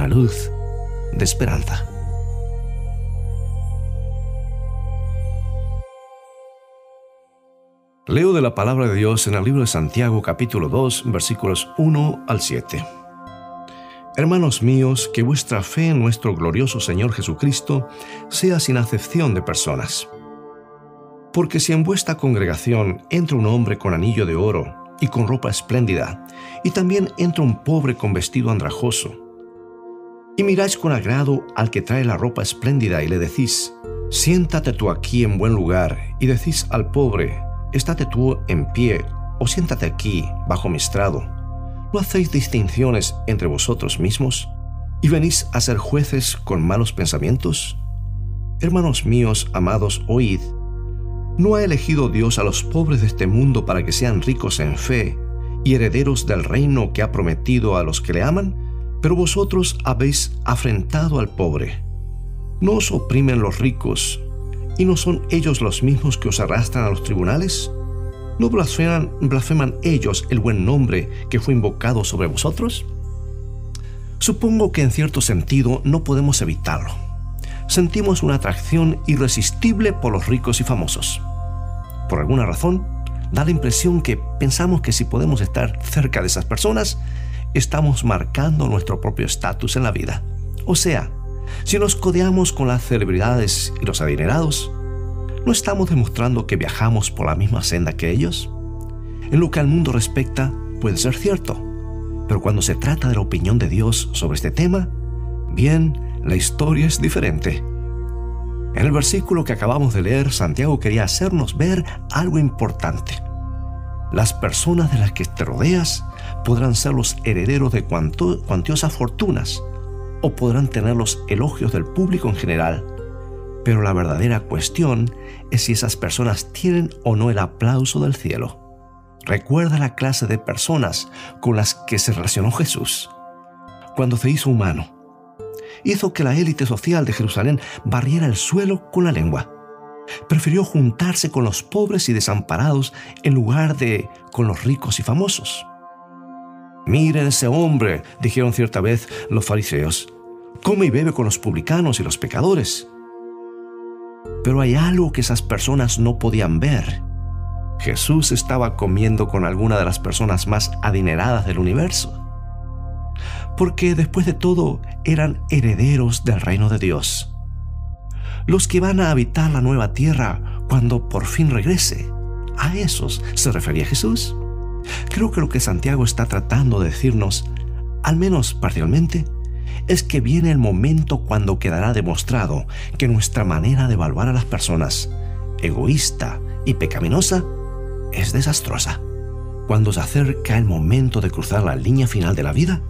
una luz de esperanza. Leo de la palabra de Dios en el libro de Santiago capítulo 2 versículos 1 al 7. Hermanos míos, que vuestra fe en nuestro glorioso Señor Jesucristo sea sin acepción de personas. Porque si en vuestra congregación entra un hombre con anillo de oro y con ropa espléndida, y también entra un pobre con vestido andrajoso, y miráis con agrado al que trae la ropa espléndida y le decís, siéntate tú aquí en buen lugar, y decís al pobre, estate tú en pie, o siéntate aquí bajo mi estrado ¿No hacéis distinciones entre vosotros mismos? ¿Y venís a ser jueces con malos pensamientos? Hermanos míos, amados, oíd. ¿No ha elegido Dios a los pobres de este mundo para que sean ricos en fe y herederos del reino que ha prometido a los que le aman? Pero vosotros habéis afrentado al pobre. ¿No os oprimen los ricos y no son ellos los mismos que os arrastran a los tribunales? ¿No blasfeman, blasfeman ellos el buen nombre que fue invocado sobre vosotros? Supongo que en cierto sentido no podemos evitarlo. Sentimos una atracción irresistible por los ricos y famosos. Por alguna razón, da la impresión que pensamos que si podemos estar cerca de esas personas, estamos marcando nuestro propio estatus en la vida. O sea, si nos codeamos con las celebridades y los adinerados, ¿No estamos demostrando que viajamos por la misma senda que ellos? En lo que al mundo respecta, puede ser cierto, pero cuando se trata de la opinión de Dios sobre este tema, bien, la historia es diferente. En el versículo que acabamos de leer, Santiago quería hacernos ver algo importante. Las personas de las que te rodeas podrán ser los herederos de cuantiosas fortunas o podrán tener los elogios del público en general, pero la verdadera cuestión es si esas personas tienen o no el aplauso del cielo. Recuerda la clase de personas con las que se relacionó Jesús. Cuando se hizo humano, hizo que la élite social de Jerusalén barriera el suelo con la lengua. Prefirió juntarse con los pobres y desamparados en lugar de con los ricos y famosos. Miren ese hombre, dijeron cierta vez los fariseos. Come y bebe con los publicanos y los pecadores. Pero hay algo que esas personas no podían ver. Jesús estaba comiendo con alguna de las personas más adineradas del universo. Porque después de todo eran herederos del reino de Dios. Los que van a habitar la nueva tierra cuando por fin regrese. ¿A esos se refería Jesús? Creo que lo que Santiago está tratando de decirnos, al menos parcialmente, es que viene el momento cuando quedará demostrado que nuestra manera de evaluar a las personas, egoísta y pecaminosa, es desastrosa. Cuando se acerca el momento de cruzar la línea final de la vida,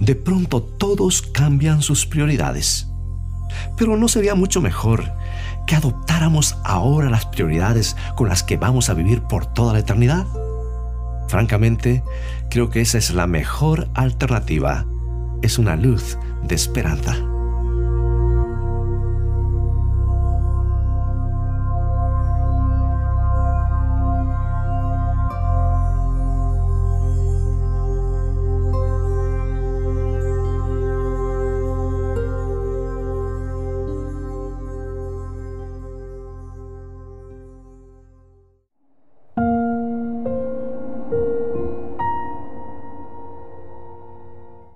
de pronto todos cambian sus prioridades. Pero ¿no sería mucho mejor que adoptáramos ahora las prioridades con las que vamos a vivir por toda la eternidad? Francamente, creo que esa es la mejor alternativa es una luz de esperanza.